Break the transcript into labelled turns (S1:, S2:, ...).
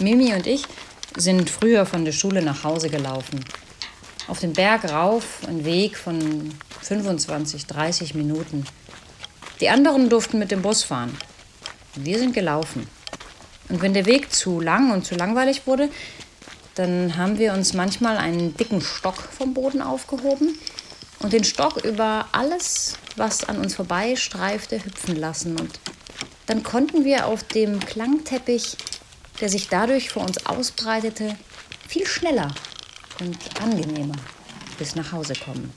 S1: Mimi und ich sind früher von der Schule nach Hause gelaufen. Auf den Berg rauf, ein Weg von 25, 30 Minuten. Die anderen durften mit dem Bus fahren. Wir sind gelaufen. Und wenn der Weg zu lang und zu langweilig wurde, dann haben wir uns manchmal einen dicken Stock vom Boden aufgehoben und den Stock über alles, was an uns vorbeistreifte, hüpfen lassen. Und dann konnten wir auf dem Klangteppich, der sich dadurch vor uns ausbreitete, viel schneller und angenehmer bis nach Hause kommen.